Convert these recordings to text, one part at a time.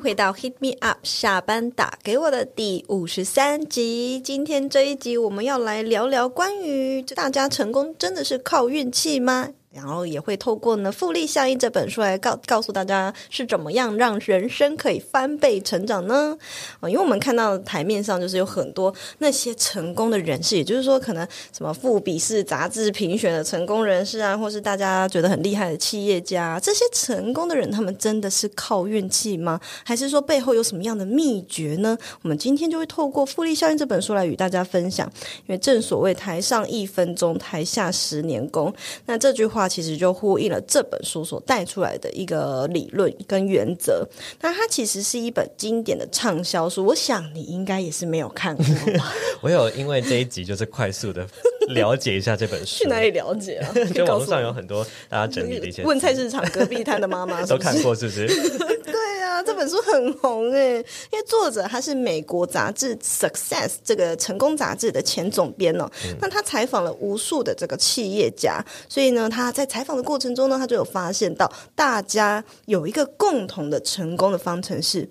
回到 Hit Me Up 下班打给我的第五十三集。今天这一集我们要来聊聊关于大家成功真的是靠运气吗？然后也会透过呢《复利效应》这本书来告告诉大家是怎么样让人生可以翻倍成长呢？啊，因为我们看到台面上就是有很多那些成功的人士，也就是说可能什么富比士杂志评选的成功人士啊，或是大家觉得很厉害的企业家，这些成功的人，他们真的是靠运气吗？还是说背后有什么样的秘诀呢？我们今天就会透过《复利效应》这本书来与大家分享。因为正所谓台上一分钟，台下十年功。那这句话话其实就呼应了这本书所带出来的一个理论跟原则。那它其实是一本经典的畅销书，我想你应该也是没有看过吧？我有因为这一集就是快速的 了解一下这本书，去哪里了解啊？就网上有很多大家整理的一些问菜市场隔壁摊的妈妈都看过，是不是？对啊，这本书很红诶，因为作者他是美国杂志《Success》这个成功杂志的前总编哦。那他采访了无数的这个企业家，所以呢，他在采访的过程中呢，他就有发现到大家有一个共同的成功的方程式。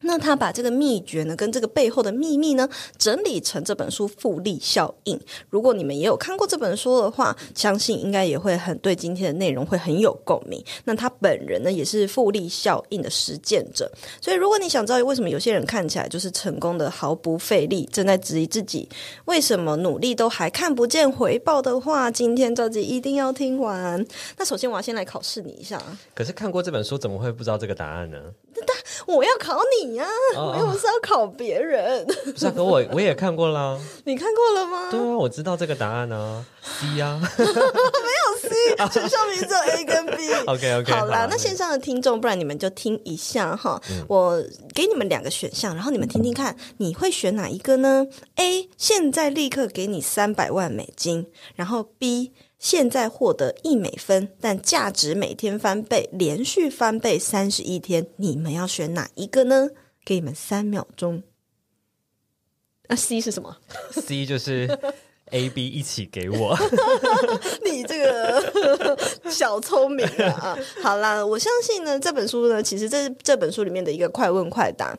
那他把这个秘诀呢，跟这个背后的秘密呢，整理成这本书《复利效应》。如果你们也有看过这本书的话，相信应该也会很对今天的内容会很有共鸣。那他本人呢，也是复利效应的实践者，所以如果你想知道为什么有些人看起来就是成功的毫不费力，正在质疑自己为什么努力都还看不见回报的话，今天这集一定要听完。那首先我要先来考试你一下，可是看过这本书，怎么会不知道这个答案呢？我要考你呀、哦我又不是要考别人。不是啊，可我我也看过啦。你看过了吗？对啊，我知道这个答案啊，C 啊。没有 C，选项名只有 A 跟 B。OK，OK，好啦好，那线上的听众，不然你们就听一下哈。我给你们两个选项，然后你们听听看，你会选哪一个呢？A，现在立刻给你三百万美金，然后 B。现在获得一美分，但价值每天翻倍，连续翻倍三十一天，你们要选哪一个呢？给你们三秒钟。那 C 是什么？C 就是 A、B 一起给我。你这个小聪明啊！啊好啦，我相信呢，这本书呢，其实这是这本书里面的一个快问快答。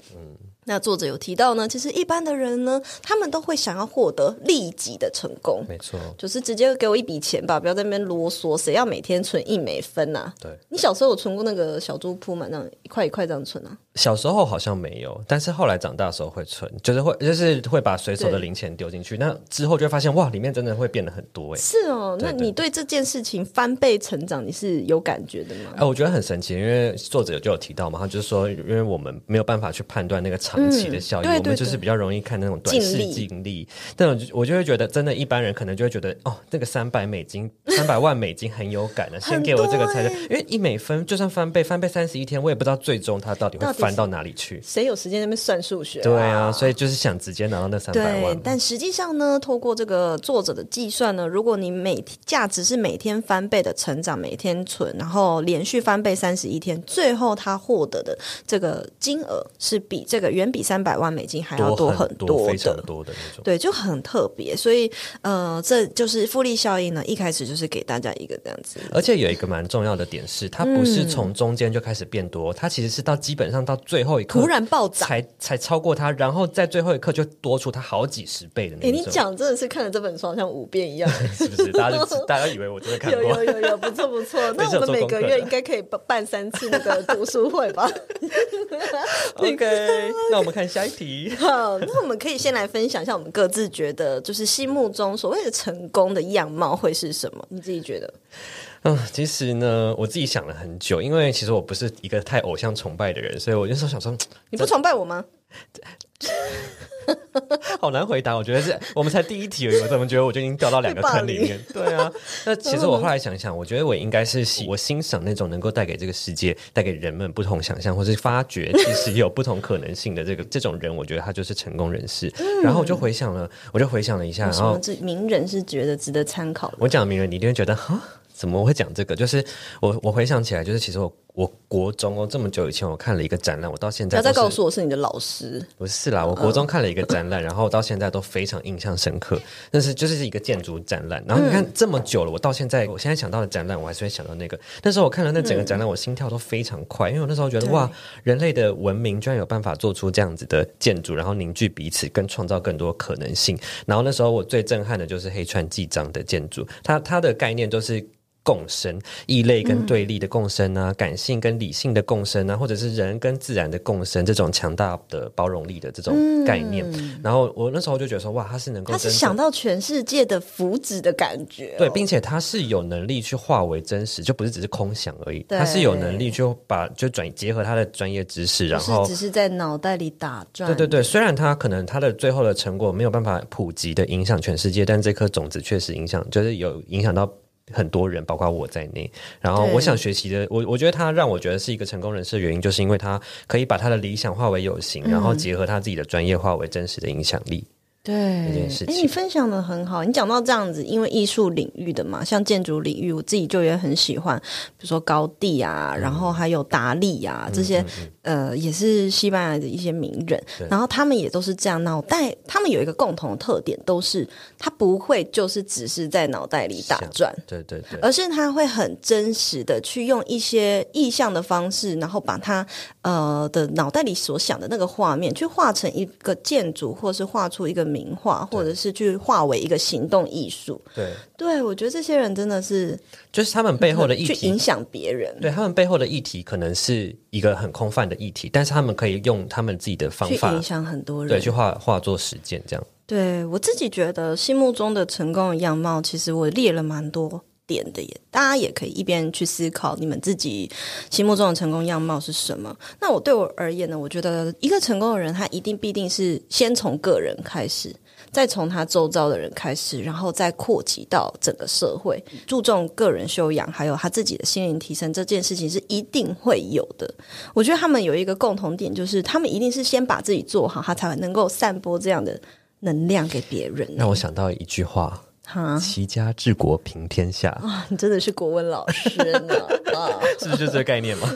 那作者有提到呢，其实一般的人呢，他们都会想要获得立即的成功，没错，就是直接给我一笔钱吧，不要在那边啰嗦，谁要每天存一美分呐、对。你小时候有存过那个小猪铺吗？那样一块一块这样存啊？小时候好像没有，但是后来长大的时候会存，就是会就是会把随手的零钱丢进去。那之后就会发现，哇，里面真的会变得很多哎。是哦，那对对你对这件事情翻倍成长，你是有感觉的吗？哎，我觉得很神奇，因为作者就有提到嘛，他就是说，因为我们没有办法去判断那个长期的效益，嗯对对我们就是比较容易看那种短视净利净利。那种我就会觉得，真的一般人可能就会觉得，哦，那个三百美金、三百万美金很有感的，先给我这个才很多因为一美分就算翻倍，翻倍三十一天，我也不知道最终它到底会翻到哪里去。谁有时间那边算数学、对啊，所以就是想直接拿到那三百万，嘛。但实际上呢，透过这个作者的计算呢，如果你每价值是每天翻倍的成长，每天存，然后连续翻倍三十一天，最后他获得的这个金额是比这个远比三百万美金还要多很多，非常。多的那种。对，就很特别，所以呃，这就是复利效应呢。一开始就是给大家一个这样子，而且有一个蛮重要的点是，它不是从中间就开始变多，它其实是到基本上到最后一刻突然暴涨。才才超过他，然后在最后一刻就多出他好几十倍的那种。你讲真的是看了这本书好像五遍一样。是不是？大家就 大家以为我真的看有过有。有有，不错不错。那我们每个月应该可以办办三次那个读书会吧？OK，那我们看下一题。好，那我们可以先来分享一下我们各自觉得，就是心目中所谓的成功的样貌会是什么？你自己觉得？嗯，其实呢，我自己想了很久，因为其实我不是一个太偶像崇拜的人，所以我就说想说，你不崇拜我吗？好难回答，我觉得是我们才第一题而已，我怎么觉得我就已经掉到两个坑里面？对啊，那其实我后来想想，我觉得我应该是喜我欣赏那种能够带给这个世界、带给人们不同想象，或是发掘其实有不同可能性的这个这种人，我觉得他就是成功人士。然后我就回想了，我就回想了一下，然后什么这名人是觉得值得参考的？我讲名人，你一定会觉得哈。怎么会讲这个？就是我我回想起来，就是其实我我国中哦这么久以前，我看了一个展览，我到现在不要再都是告诉我是你的老师，不是啦，我国中看了一个展览，然后到现在都非常印象深刻。但是就是一个建筑展览，然后你看这么久了，我到现在，我现在想到的展览，我还是会想到那个。那时候我看了那整个展览，我心跳都非常快，因为我那时候觉得哇，人类的文明居然有办法做出这样子的建筑，然后凝聚彼此，跟创造更多可能性。然后那时候我最震撼的就是黑川纪章的建筑，它它的概念就是。共生，异类跟对立的共生啊，感性跟理性的共生啊，或者是人跟自然的共生，这种强大的包容力的这种概念。然后我那时候就觉得说，哇，他是能够他是想到全世界的福祉的感觉哦、对，并且他是有能力去化为真实，就不是只是空想而已。他是有能力就把就转结合他的专业知识，然后是只是在脑袋里打转。对对对，虽然他可能他的最后的成果没有办法普及的影响全世界，但这颗种子确实影响，就是有影响到很多人，包括我在内。然后我想学习的，我我觉得他让我觉得是一个成功人士的原因，就是因为他可以把他的理想化为有形，然嗯后结合他自己的专业化为真实的影响力。对这件事哎，情你分享的很好。你讲到这样子，因为艺术领域的嘛，像建筑领域，我自己就也很喜欢，比如说高地啊，嗯然后还有达利啊，这些呃也是西班牙的一些名人，然后他们也都是这样脑袋，他们有一个共同的特点，都是他不会就是只是在脑袋里打转。对对对，而是他会很真实的去用一些意象的方式，然后把他呃的脑袋里所想的那个画面，去画成一个建筑，或是画出一个名画，或者是去化为一个行动艺术。对，对我觉得这些人真的是就是他们背后的议题去影响别人，对他们背后的议题可能是一个很空泛的议题，但是他们可以用他们自己的方法去影，响很多人。对，去化化作实践，这样。对我自己觉得，心目中的成功的样貌，其实我列了蛮多点的耶。大家也可以一边去思考你们自己心目中的成功样貌是什么。那我对我而言呢，我觉得一个成功的人，他一定必定是先从个人开始。再从他周遭的人开始，然后再扩及到整个社会，注重个人修养，还有他自己的心灵提升，这件事情是一定会有的。我觉得他们有一个共同点，就是他们一定是先把自己做好，他才能够散播这样的能量给别人。让我想到一句话：哈齐家治国平天下，啊，你真的是国文老师呢 啊！是不是就这个概念吗？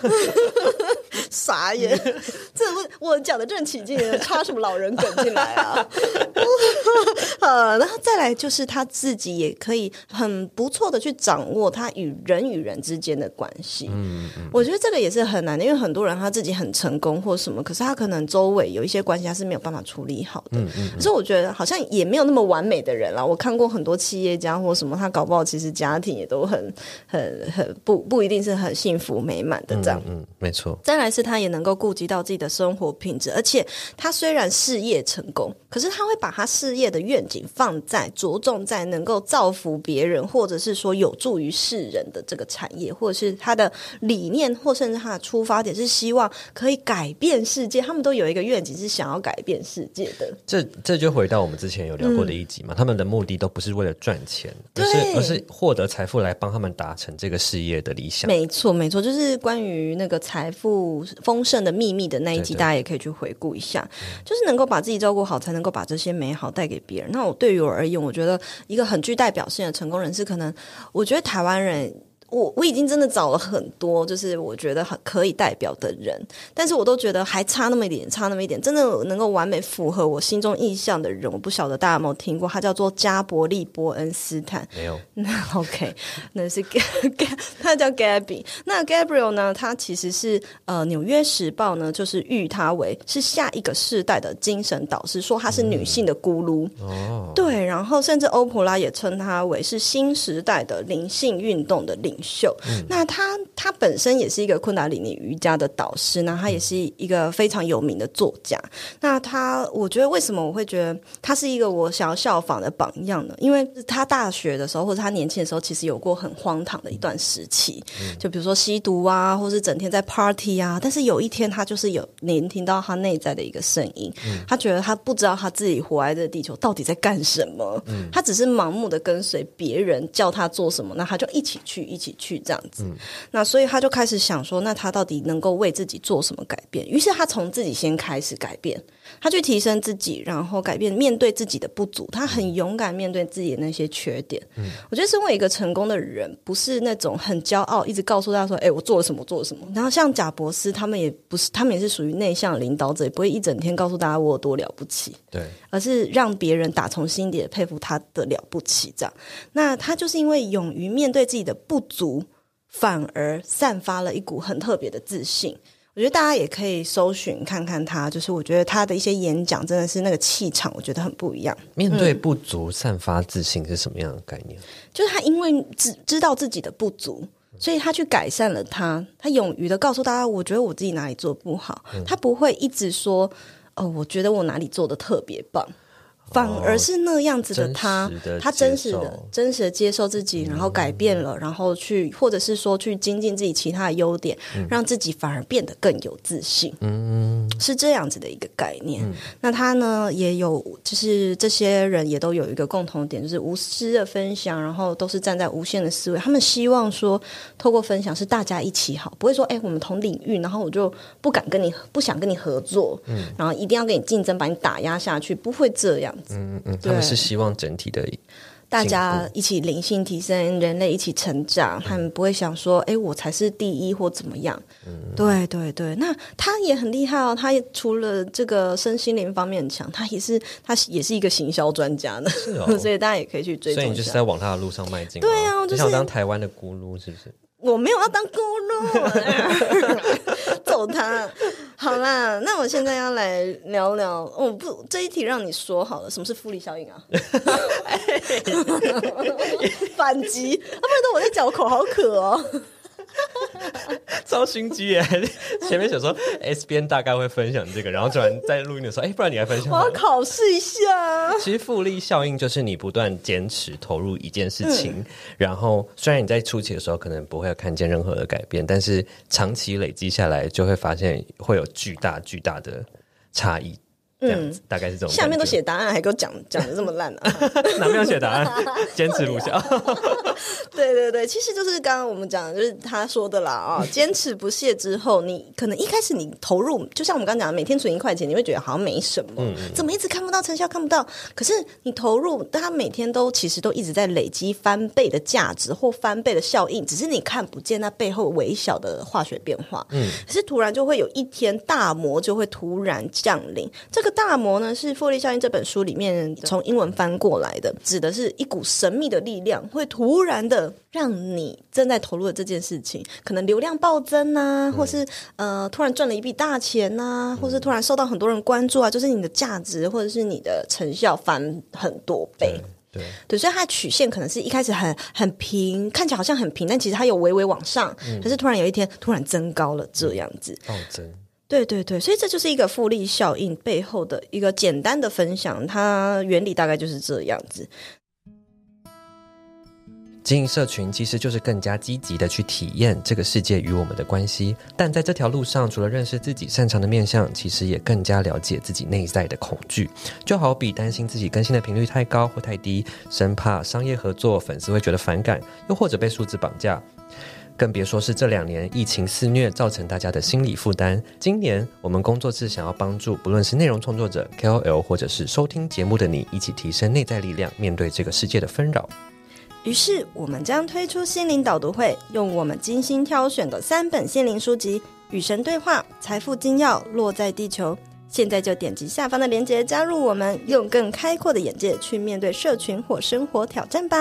傻眼，这我我讲的正起劲，插什么老人梗进来啊？呃，然后再来就是他自己也可以很不错的去掌握他与人与人之间的关系。嗯嗯，我觉得这个也是很难的，因为很多人他自己很成功或什么，可是他可能周围有一些关系他是没有办法处理好的。嗯嗯，可是我觉得好像也没有那么完美的人啦。我看过很多企业家或什么，他搞不好其实家庭也都很很很不不一定是很幸福美满的这样。嗯，没错。再来是他也能够顾及到自己的生活品质，而且他虽然事业成功，可是他会把他事业的愿景放在着重在能够造福别人，或者是说有助于世人的这个产业，或者是他的理念，或甚至他的出发点是希望可以改变世界。他们都有一个愿景是想要改变世界的。这这就回到我们之前有聊过的一集嘛，他们的目的都不是为了赚钱，而是对而是获得财富来帮他们达成这个事业的理想。没错，没错，就是关于那个财富丰盛的秘密的那一集，大家也可以去回顾一下。就是能够把自己照顾好，才能够把这些美好带给别人。那我对于我而言，我觉得一个很具代表性的成功人士，可能我觉得台湾人。我我已经真的找了很多，就是我觉得很可以代表的人，但是我都觉得还差那么一点，差那么一点，真的能够完美符合我心中意象的人，我不晓得大家有没有听过，他叫做加伯利·伯恩斯坦。没有，那 OK，那是 G G，他叫 Gabby。那 Gabriel 呢？他其实是呃《纽约时报》呢，就是誉他为是下一个世代的精神导师，说他是女性的咕噜。哦，对，然后甚至欧普拉也称他为是新时代的灵性运动的领袖。那他他本身也是一个昆达里尼瑜伽的导师，那他也是一个非常有名的作家。那他，我觉得为什么我会觉得他是一个我想要效仿的榜样呢？因为他大学的时候或者他年轻的时候，其实有过很荒唐的一段时期，就比如说吸毒啊，或是整天在 party 啊。但是有一天，他就是有聆听到他内在的一个声音，他觉得他不知道他自己活在这地球到底在干什么，他只是盲目的跟随别人叫他做什么，那他就一起去，一起去这样子。那所以他就开始想说，那他到底能够为自己做什么改变？于是他从自己先开始改变。他去提升自己，然后改变面对自己的不足，他很勇敢面对自己的那些缺点。嗯，我觉得身为一个成功的人，不是那种很骄傲，一直告诉大家说：“哎，我做了什么，做了什么。”然后像贾博士，他们也不是，他们也是属于内向领导者，也不会一整天告诉大家我有多了不起。对，而是让别人打从心底的佩服他的了不起。这样，那他就是因为勇于面对自己的不足，反而散发了一股很特别的自信。我觉得大家也可以搜寻看看他，就是我觉得他的一些演讲真的是那个气场，我觉得很不一样。面对不足，散发自信是什么样的概念？就是他因为知知道自己的不足，所以他去改善了他。他勇于的告诉大家，我觉得我自己哪里做不好。他不会一直说，哦，我觉得我哪里做的特别棒。反而是那样子的他，他真实的、真实的接受自己，然后改变了，然后去，或者是说去精进自己其他的优点，让自己反而变得更有自信。嗯，是这样子的一个概念。那他呢，也有，就是这些人也都有一个共同点，就是无私的分享，然后都是站在无限的思维。他们希望说，透过分享是大家一起好，不会说，哎，我们同领域，然后我就不敢跟你，不想跟你合作，嗯，然后一定要跟你竞争，把你打压下去，不会这样。嗯嗯，他们是希望整体的大家一起灵性提升，人类一起成长。他们不会想说，哎，我才是第一或怎么样。嗯，对对对。那他也很厉害哦，他也除了这个身心灵方面很强，他也是他也是一个行销专家呢。是哦，所以大家也可以去追。所以你就是在往他的路上迈进。对啊，就想当台湾的咕噜，是不是？我没有要当咕噜，揍他！好啦，那我现在要来聊聊，哦不，这一题让你说好了，什么是复利效应啊？反击，啊，不然都我在嚼口，好渴哦。超心机耶！前面想说 S 边大概会分享这个，然后突然在录音的时候，哎，不然你来分享。我要考试一下。其实复利效应就是你不断坚持投入一件事情，然后虽然你在初期的时候可能不会看见任何的改变，但是长期累积下来，就会发现会有巨大巨大的差异。嗯，大概是这种。下面都写答案，还给我讲讲的这么烂呢？哪没有写答案？坚持录下。对对对，其实就是刚刚我们讲的，就是他说的啦啊，坚持不懈之后，你可能一开始你投入，就像我们刚刚讲的，每天存一块钱，你会觉得好像没什么，怎么一直看不到成效，看不到？可是你投入，他每天都其实都一直在累积翻倍的价值或翻倍的效应，只是你看不见那背后微小的化学变化。嗯，可是突然就会有一天大魔就会突然降临，这个。大魔呢是《复利效应》这本书里面从英文翻过来的，指的是一股神秘的力量，会突然的让你正在投入的这件事情，可能流量暴增啊，或是呃突然赚了一笔大钱呐，或是突然受到很多人关注啊，就是你的价值或者是你的成效翻很多倍。对对，所以它的曲线可能是一开始很很平，看起来好像很平，但其实它有微微往上，可是突然有一天突然增高了这样子。暴增。对对对，所以这就是一个复利效应背后的一个简单的分享，它原理大概就是这样子。经营社群其实就是更加积极的去体验这个世界与我们的关系，但在这条路上，除了认识自己擅长的面相，其实也更加了解自己内在的恐惧。就好比担心自己更新的频率太高或太低，生怕商业合作粉丝会觉得反感，又或者被数字绑架。更别说是这两年疫情肆虐造成大家的心理负担。今年我们工作室想要帮助，不论是内容创作者、KOL，或者是收听节目的你，一起提升内在力量，面对这个世界的纷扰。于是，我们将推出心灵导读会，用我们精心挑选的三本心灵书籍《与神对话》《财富精要》《落在地球》。现在就点击下方的链接加入我们，用更开阔的眼界去面对社群或生活挑战吧。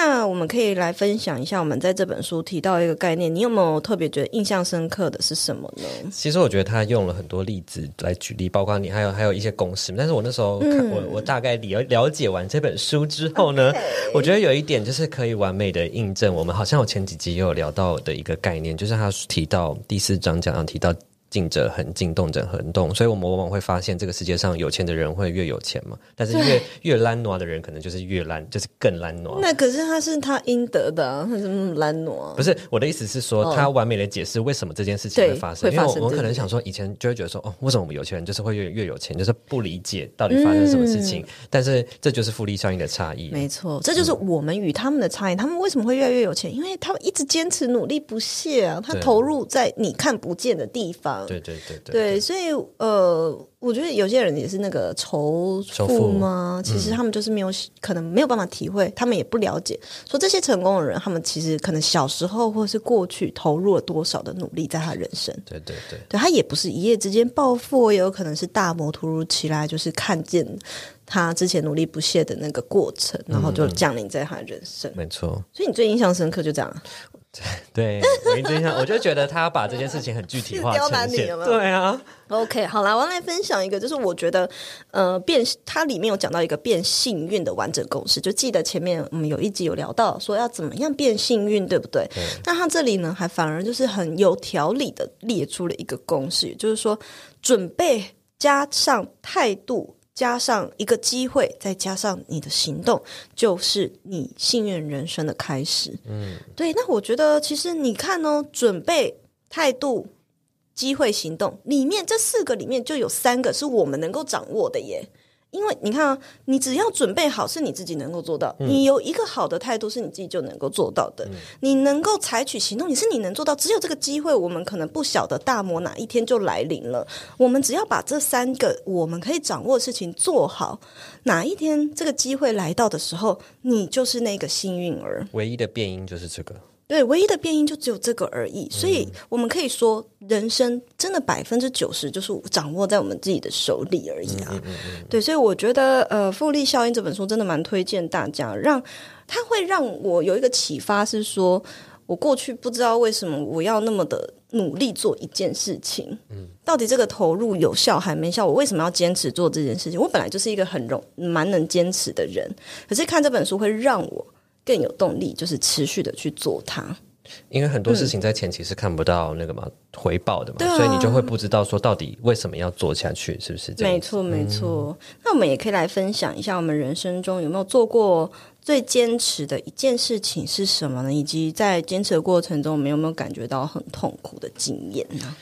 那我们可以来分享一下，我们在这本书提到一个概念，你有没有特别觉得印象深刻的是什么呢？其实我觉得他用了很多例子来举例，包括你还有还有一些公式。但是我那时候看、嗯我我大概了了解完这本书之后呢 我觉得有一点就是可以完美的印证我们好像我前几集也有聊到的一个概念，就是他提到第四章讲到提到。静者恒静，动者恒动，所以我们往往会发现，这个世界上有钱的人会越有钱嘛，但是越越懒惰的人，可能就是越懒，就是更懒惰。那可是他是他应得的、啊，他怎么那么懒惰啊？不是我的意思是说，哦他完美的解释为什么这件事情会发生。因为我我会发生对对可能想说，以前就会觉得说，哦，为什么我们有钱人就是会越越有钱，就是不理解到底发生什么事情。但是这就是复利效应的差异。嗯没错，这就是我们与他们的差异。他们为什么会越来越有钱？因为他们一直坚持努力不懈啊，他投入在你看不见的地方。对对对对对，所以呃，我觉得有些人也是那个仇富仇富吗？其实他们就是没有，可能没有办法体会，他们也不了解，说这些成功的人，他们其实可能小时候或是过去投入了多少的努力在他人生。对对对对他也不是一夜之间暴富，也有可能是大魔突如其来，就是看见他之前努力不懈的那个过程，然后就降临在他人生。没错。所以你最印象深刻就这样，对，我我就觉得他把这件事情很具体化 呈现。对啊，OK，好啦，我要来分享一个，就是我觉得，呃，变它里面有讲到一个变幸运的完整公式，就记得前面我们有一集有聊到说要怎么样变幸运，对不对？那他这里呢，还反而就是很有条理的列出了一个公式，也就是说，准备加上态度。加上一个机会，再加上你的行动，就是你幸运人生的开始。嗯，对。那我觉得，其实你看哦，准备、态度、机会行动里面这四个里面就有三个是我们能够掌握的耶。因为你看啊，你只要准备好，是你自己能够做到；你有一个好的态度，是你自己就能够做到的。你能够采取行动，也是你能做到。只有这个机会，我们可能不晓得大魔哪一天就来临了。我们只要把这三个我们可以掌握的事情做好，哪一天这个机会来到的时候，你就是那个幸运儿。唯一的变因就是这个。对，唯一的变因就只有这个而已，所以我们可以说，人生真的百分之九十就是掌握在我们自己的手里而已啊。对，所以我觉得，呃，《复利效应》这本书真的蛮推荐大家，让它会让我有一个启发，是说我过去不知道为什么我要那么的努力做一件事情，嗯，到底这个投入有效还没效？我为什么要坚持做这件事情？我本来就是一个很容蛮能坚持的人，可是看这本书会让我。更有动力，就是持续的去做它。因为很多事情在前期是看不到那个嘛、回报的嘛，啊所以你就会不知道说到底为什么要做下去，是不是这样？没错，没错。那我们也可以来分享一下，我们人生中有没有做过最坚持的一件事情是什么呢？以及在坚持的过程中，我们有没有感觉到很痛苦的经验呢？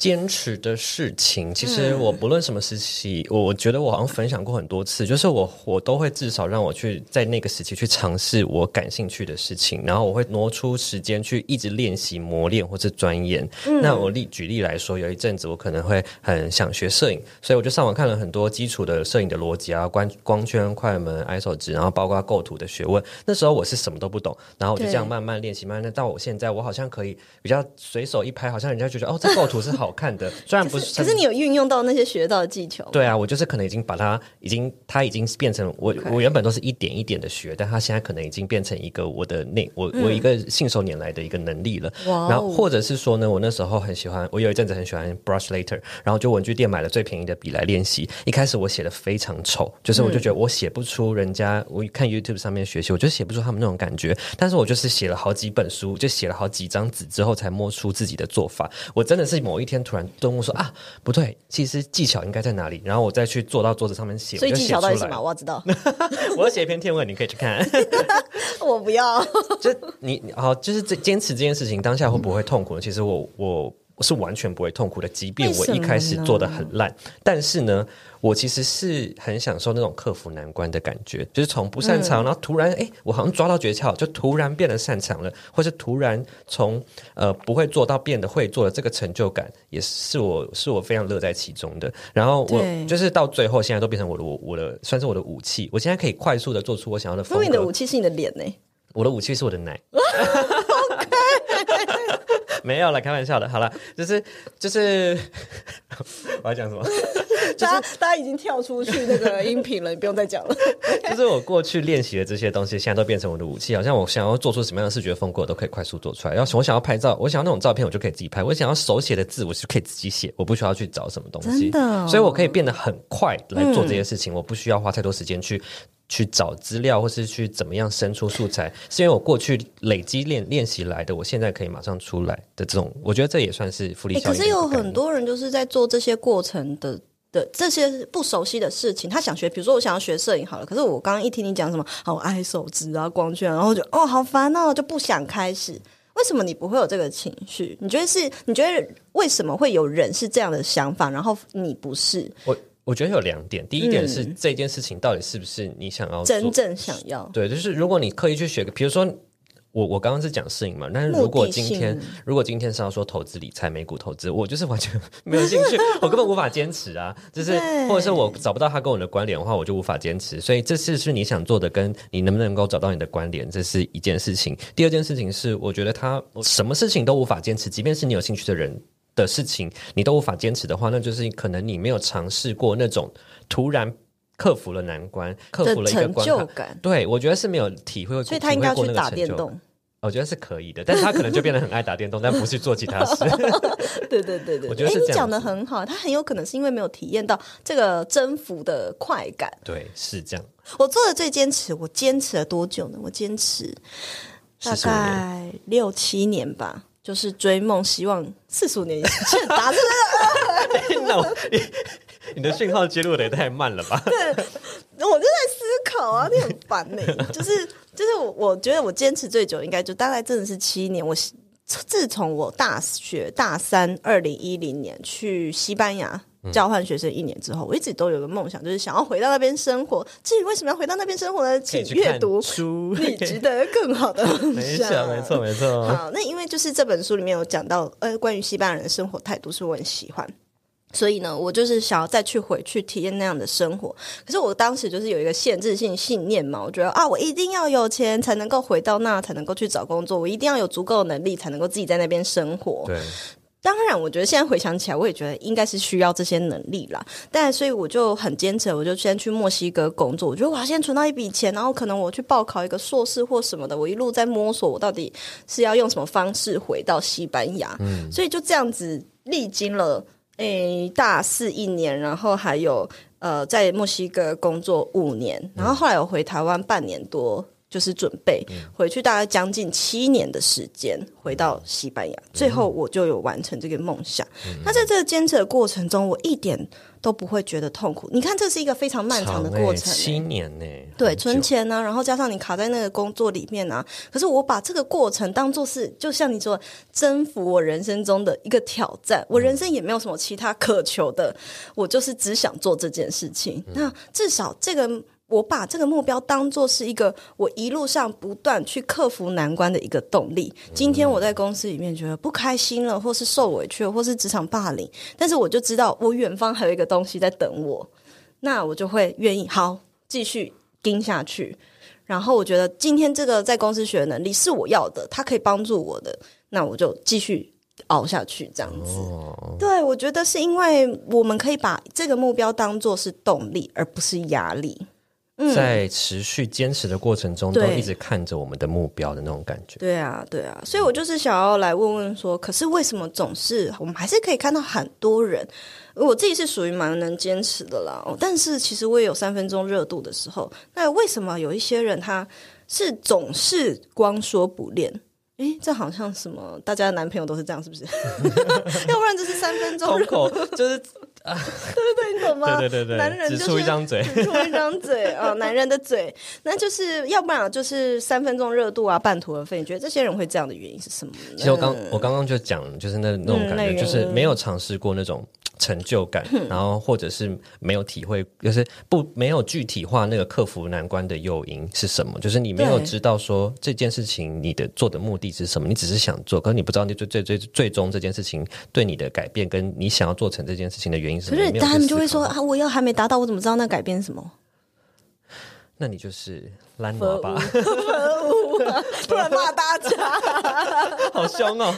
坚持的事情，其实我不论什么时期，我我觉得我好像分享过很多次，就是我我都会至少让我去在那个时期去尝试我感兴趣的事情，然后我会挪出时间去一直练习、磨练或是钻研。那我例举例来说，有一阵子我可能会很想学摄影，所以我就上网看了很多基础的摄影的逻辑啊，光光圈、快门、ISO 值，然后包括构图的学问。那时候我是什么都不懂，然后我就这样慢慢练习，慢慢到我现在，我好像可以比较随手一拍，好像人家觉得哦，这构图是好看的，虽然不是，可是你有运用到那些学到的技巧？对啊，我就是可能已经把它已经它已经变成我我原本都是一点一点的学，但它现在可能已经变成一个我的那我、我一个信手拈来的一个能力了。哇哦然后或者是说呢，我那时候很喜欢，我有一阵子很喜欢 brush later，然后就文具店买了最便宜的笔来练习。一开始我写的非常丑，就是我就觉得我写不出人家，我看 YouTube 上面学习，我就写不出他们那种感觉。但是我就是写了好几本书，就写了好几张纸之后，才摸出自己的做法。我真的是某一天突然顿悟说啊，不对，其实技巧应该在哪里？然后我再去坐到桌子上面写，所以技巧到底是什么？我要知道。我要写一篇天文，你可以去看。我不要。就你你好，就是这坚持这件事情，当下会不会痛苦呢？其实我我我是完全不会痛苦的，即便我一开始做的很烂，但是呢，我其实是很享受那种克服难关的感觉，就是从不擅长，然后突然哎，我好像抓到诀窍，就突然变得擅长了，或是突然从呃不会做到变得会做的这个成就感，也是我是我非常乐在其中的。然后我就是到最后，现在都变成我的我我的算是我的武器，我现在可以快速的做出我想要的风格。因为你的武器是你的脸呢、我的武器是我的奶。没有了，开玩笑的。好了，就是就是 我要讲什么？大家大家已经跳出去那个音频了，你不用再讲了。就是我过去练习的这些东西，现在都变成我的武器。好像我想要做出什么样的视觉风格，我都可以快速做出来。要是我想要拍照，我想要那种照片，我就可以自己拍。我想要手写的字，我是可以自己写，我不需要去找什么东西。真的哦所以我可以变得很快来做这些事情，我不需要花太多时间去。去找资料，或是去怎么样生出素材，是因为我过去累积练练习来的，我现在可以马上出来的这种，我觉得这也算是复利欸可。是有很多人就是在做这些过程的。的这些不熟悉的事情，他想学，比如说我想要学摄影好了，可是我刚刚一听你讲什么，好爱手指啊、光圈啊，然后就哦好烦哦，就不想开始。为什么你不会有这个情绪？你觉得是？你觉得为什么会有人是这样的想法，然后你不是我我觉得有两点，第一点是这件事情到底是不是你想要做真正想要？对，就是如果你刻意去学个，比如说我我刚刚是讲摄影嘛，但是如果今天如果今天是要说投资理财、美股投资，我就是完全没有兴趣，我根本无法坚持啊。就是或者是我找不到它跟我的关联的话，我就无法坚持。所以这次是你想做的，跟你能不能够找到你的关联，这是一件事情。第二件事情是，我觉得他什么事情都无法坚持，即便是你有兴趣的人。的事情你都无法坚持的话，那就是可能你没有尝试过那种突然克服了难关，克服了一个成关卡，就感，对，我觉得是没有体会过，所以他应该要去打电动。我觉得是可以的，但是他可能就变得很爱打电动，但不去做其他事。对对对对，我觉得是这样诶你讲的很好，他很有可能是因为没有体验到这个征服的快感。对，是这样。我做的最坚持，我坚持了多久呢？我坚持大概六七年吧，就是追梦，希望四十五年以前打这个。那我你你的讯号接入的也太慢了吧？我就在思考啊，你很烦呢、就是就是我我觉得我坚持最久，应该就大概真的是七年。我自从我大学大三，二零一零年去西班牙。交换学生一年之后，我一直都有个梦想，就是想要回到那边生活。至于为什么要回到那边生活呢？请阅读书，你值得更好的梦没想。错，没错，没错。好，那因为就是这本书里面有讲到，呃，关于西班牙人的生活态度是我很喜欢，所以呢，我就是想要再去回去体验那样的生活。可是我当时就是有一个限制性信念嘛，我觉得啊，我一定要有钱才能够回到那，才能够去找工作，我一定要有足够的能力才能够自己在那边生活。对，当然，我觉得现在回想起来，我也觉得应该是需要这些能力啦。但所以我就很坚持，我就先去墨西哥工作。我觉得我要先存到一笔钱，然后可能我去报考一个硕士或什么的。我一路在摸索，我到底是要用什么方式回到西班牙。嗯所以就这样子历经了诶大四一年，然后还有呃在墨西哥工作五年，然后后来我回台湾半年多。就是准备回去，大概将近七年的时间回到西班牙，最后我就有完成这个梦想。那在这个坚持的过程中，我一点都不会觉得痛苦。你看，这是一个非常漫长的过程、欸七年呢、对，存钱呢、然后加上你卡在那个工作里面啊。可是我把这个过程当做是，就像你说，征服我人生中的一个挑战。我人生也没有什么其他渴求的，我就是只想做这件事情。那至少这个。我把这个目标当做是一个我一路上不断去克服难关的一个动力。今天我在公司里面觉得不开心了，或是受委屈了，或是职场霸凌，但是我就知道我远方还有一个东西在等我，那我就会愿意好继续盯下去。然后我觉得今天这个在公司学的能力是我要的，它可以帮助我的，那我就继续熬下去，这样子。哦，对，我觉得是因为我们可以把这个目标当做是动力，而不是压力。在持续坚持的过程中，都一直看着我们的目标的那种感觉。对啊，对啊，所以我就是想要来问问说，可是为什么总是我们还是可以看到很多人，我自己是属于蛮能坚持的啦，哦但是其实我也有三分钟热度的时候。那为什么有一些人他是总是光说不练？诶，这好像什么？大家的男朋友都是这样，是不是？要不然就是三分钟口就是对，你懂吗？对对对对只男人就是出一张嘴只出一张嘴啊、男人的嘴，那就是要不然就是三分钟热度啊，半途而废。你觉得这些人会这样的原因是什么呢？其实我刚我刚刚就讲，就是那那种感觉，就是没有尝试过那种成就感，然后或者是没有体会，就是不没有具体化那个克服难关的诱因是什么，就是你没有知道说这件事情你的做的目的是什么，你只是想做，可是你不知道你最最最最终这件事情对你的改变跟你想要做成这件事情的原因是什么。可是他们就会说啊，我要还没达到，我怎么知道那改变什么？那你就是懒惰吧，突然骂大家，好凶哦。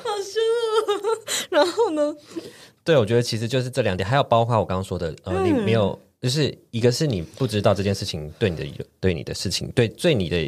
然后呢？对，我觉得其实就是这两点，还有包括我刚刚说的，呃，嗯你没有，就是一个是你不知道这件事情对你的对你的事情对对你的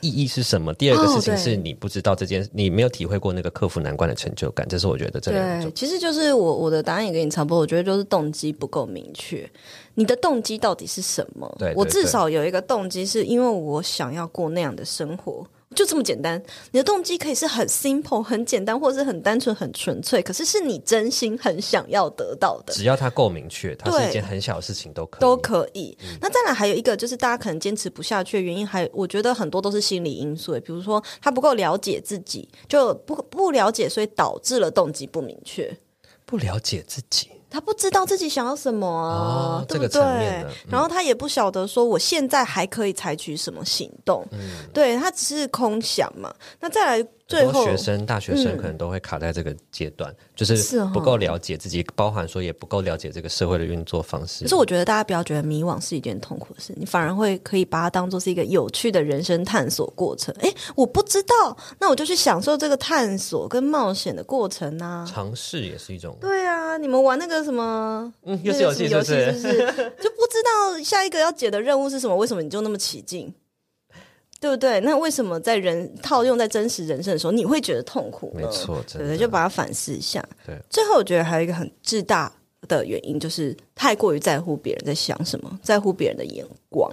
意义是什么，第二个事情是你不知道这件，你没有体会过那个克服难关的成就感，这是我觉得这两对，种。其实就是我我的答案也跟你差不多，我觉得就是动机不够明确。你的动机到底是什么？对对我至少有一个动机，是因为我想要过那样的生活。就这么简单，你的动机可以是很 simple、很简单，或者是很单纯、很纯粹，可是是你真心很想要得到的。只要它够明确，它是一件很小的事情都可以。都可以。那再来还有一个就是大家可能坚持不下去的原因，还我觉得很多都是心理因素，比如说他不够了解自己，就不不了解，所以导致了动机不明确。不了解自己，他不知道自己想要什么啊，哦对不对？然后他也不晓得说我现在还可以采取什么行动，嗯对他只是空想嘛。那再来最后很多学生、大学生可能都会卡在这个阶段，就是不够了解自己，包含说也不够了解这个社会的运作方式。可是我觉得大家不要觉得迷惘是一件痛苦的事，你反而会可以把它当做是一个有趣的人生探索过程。诶，我不知道，那我就去享受这个探索跟冒险的过程啊。尝试也是一种，对啊，你们玩那个什么，嗯，又是游戏，游戏是不是就不知道下一个要解的任务是什么？为什么你就那么起劲？对不对？那为什么在人套用在真实人生的时候，你会觉得痛苦呢？没错，对就把它反思一下。对，最后我觉得还有一个很巨大的原因，就是太过于在乎别人在想什么，在乎别人的眼光。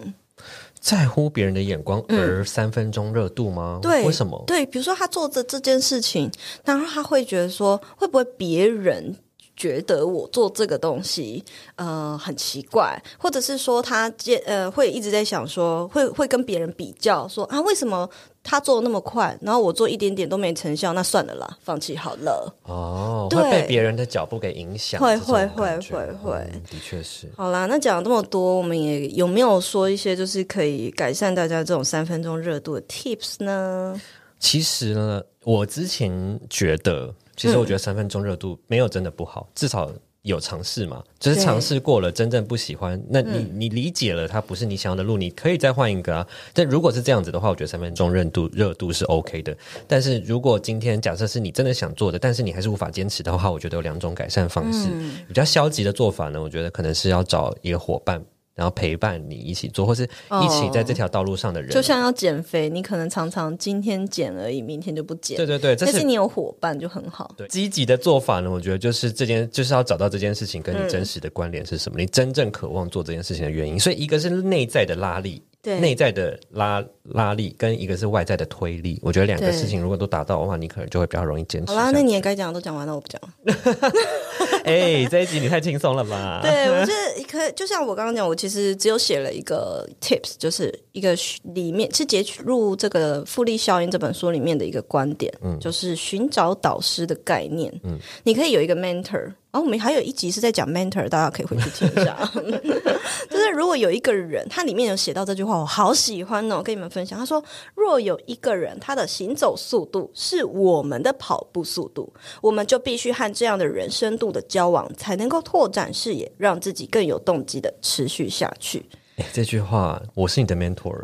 在乎别人的眼光而三分钟热度吗？嗯对，为什么？对，比如说他做这这件事情，然后他会觉得说，会不会别人觉得我做这个东西呃很奇怪，或者是说他接呃会一直在想说，会会跟别人比较说啊，为什么他做的那么快，然后我做一点点都没成效，那算了啦，放弃好了。哦，对会被别人的脚步给影响，会会会会会嗯的确是。好啦，那讲了这么多，我们也有没有说一些就是可以改善大家这种三分钟热度的 tips 呢？其实呢，我之前觉得，其实我觉得三分钟热度没有真的不好，至少有尝试嘛。就是尝试过了，真正不喜欢，那你、你理解了它不是你想要的路，你可以再换一个啊。但如果是这样子的话，我觉得三分钟热度热度是 OK 的。但是如果今天假设是你真的想做的，但是你还是无法坚持的话，我觉得有两种改善方式。比较消极的做法呢，我觉得可能是要找一个伙伴。然后陪伴你一起做，或是一起在这条道路上的人，就像要减肥，你可能常常今天减而已，明天就不减。对对对，但是你有伙伴就很好。对积极的做法呢，我觉得就是这件，就是要找到这件事情跟你真实的关联是什么，你真正渴望做这件事情的原因。所以一个是内在的拉力，对内在的拉拉力，跟一个是外在的推力。我觉得两个事情如果都达到的话，你可能就会比较容易坚持好啦，那你也该讲的都讲完了，我不讲了。哎，这一集你太轻松了吧？对，我觉得可就像我刚刚讲，我其实只有写了一个 tips，就是一个里面是截取入这个《复利效应》这本书里面的一个观点，嗯就是寻找导师的概念。嗯，你可以有一个 mentor。然后我们还有一集是在讲 mentor，大家可以回去听一下。就是如果有一个人，他里面有写到这句话，我好喜欢哦，跟你们分享。他说：“若有一个人，他的行走速度是我们的跑步速度，我们就必须和这样的人深度的交往，才能够拓展视野，让自己更有动机的持续下去。这句话我是你的 mentor、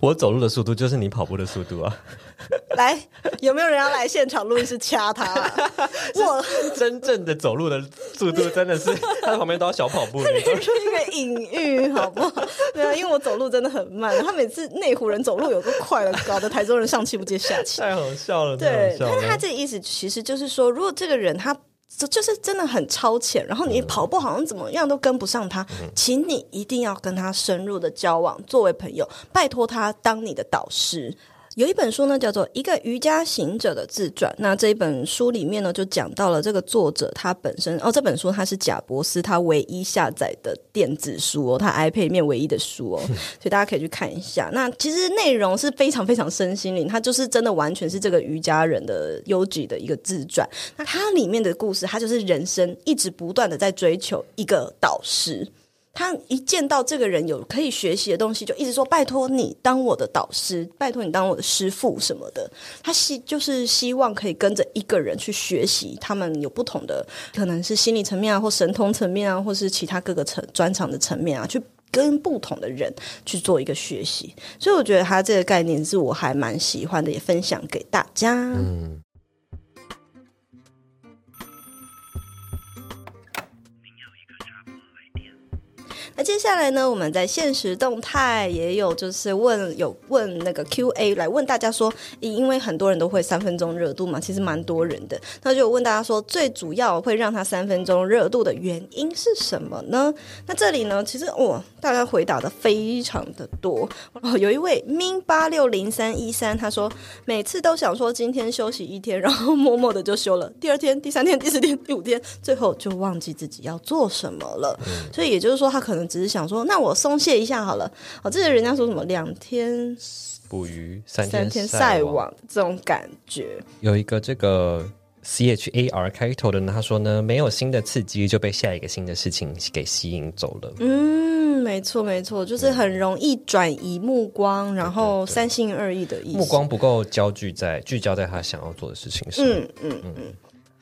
我走路的速度就是你跑步的速度啊。来，有没有人要来现场录音室掐他、啊？我真正的走路的速度真的是他在旁边都要小跑步那种。是一个隐喻，好不好？对啊，因为我走路真的很慢，他每次内湖人走路有个快了，搞得台中人上气不接下气。太好笑了，对，但是他。这个意思其实就是说，如果这个人他。就就是真的很超前，然后你跑步好像怎么样都跟不上他，请你一定要跟他深入的交往，作为朋友，拜托他当你的导师。有一本书呢，叫做《一个瑜伽行者的自传》。那这一本书里面呢，就讲到了这个作者他本身哦，这本书他是贾博斯他唯一下载的电子书哦，他 iPad 里面唯一的书哦，所以大家可以去看一下。那其实内容是非常非常身心灵，它就是真的完全是这个瑜伽人的优质的一个自传。那它里面的故事，它就是人生一直不断的在追求一个导师。他一见到这个人有可以学习的东西，就一直说拜托你当我的导师，拜托你当我的师傅什么的。他希就是希望可以跟着一个人去学习，他们有不同的可能是心理层面啊，或神通层面啊，或是其他各个层专长的层面啊，去跟不同的人去做一个学习。所以我觉得他这个概念是我还蛮喜欢的，也分享给大家。嗯接下来呢，我们在现实动态也有就是问有问那个 Q&A 来问大家说，因为很多人都会三分钟热度嘛，其实蛮多人的，那就问大家说，最主要会让他三分钟热度的原因是什么呢？那这里呢，其实哇，大家回答的非常的多哦。有一位 min 八六零三一三，他说每次都想说今天休息一天，然后默默的就休了，第二天、第三天、第四天、第五天，最后就忘记自己要做什么了。所以也就是说，他可能只是想说，那我松懈一下好了。哦，这是人家说什么两天捕鱼三三天晒晒网这种感觉。有一个这个 C H A R 开头的呢，他说呢，没有新的刺激就被下一个新的事情给吸引走了。嗯，没错没错，就是很容易转移目光，然后三心二意的意思。目光不够焦聚在聚焦在他想要做的事情上。嗯嗯嗯。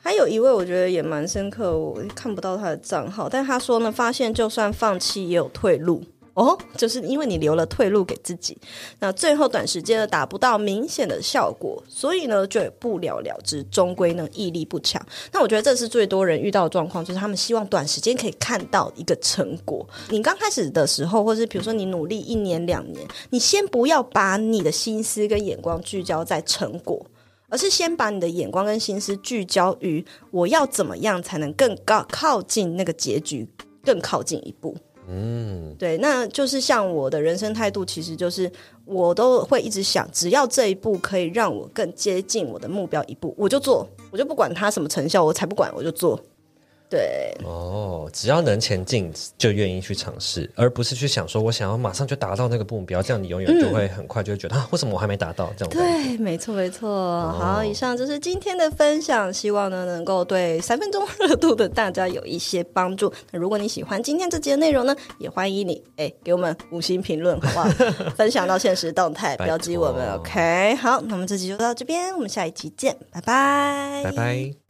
还有一位我觉得也蛮深刻，我看不到他的账号，但他说呢，发现就算放弃也有退路哦，就是因为你留了退路给自己，那最后短时间呢达不到明显的效果，所以呢就不了了之，终归呢毅力不强。那我觉得这是最多人遇到的状况，就是他们希望短时间可以看到一个成果。你刚开始的时候，或是比如说你努力一年两年，你先不要把你的心思跟眼光聚焦在成果。而是先把你的眼光跟心思聚焦于我要怎么样才能更高靠近那个结局，更靠近一步。嗯，对，那就是像我的人生态度，其实就是我都会一直想，只要这一步可以让我更接近我的目标一步，我就做，我就不管它什么成效，我才不管，我就做。对哦，只要能前进，就愿意去尝试，而不是去想说我想要马上就达到那个目标，这样你永远就会很快就会觉得啊，为什么我还没达到？这样对，没错没错。好，以上就是今天的分享，希望呢能够对三分钟热度的大家有一些帮助。那如果你喜欢今天这节内容呢，也欢迎你哎给我们五星评论，好不好？分享到现实动态，标记我们。OK，好，那我们这集就到这边，我们下一集见，拜拜，拜拜。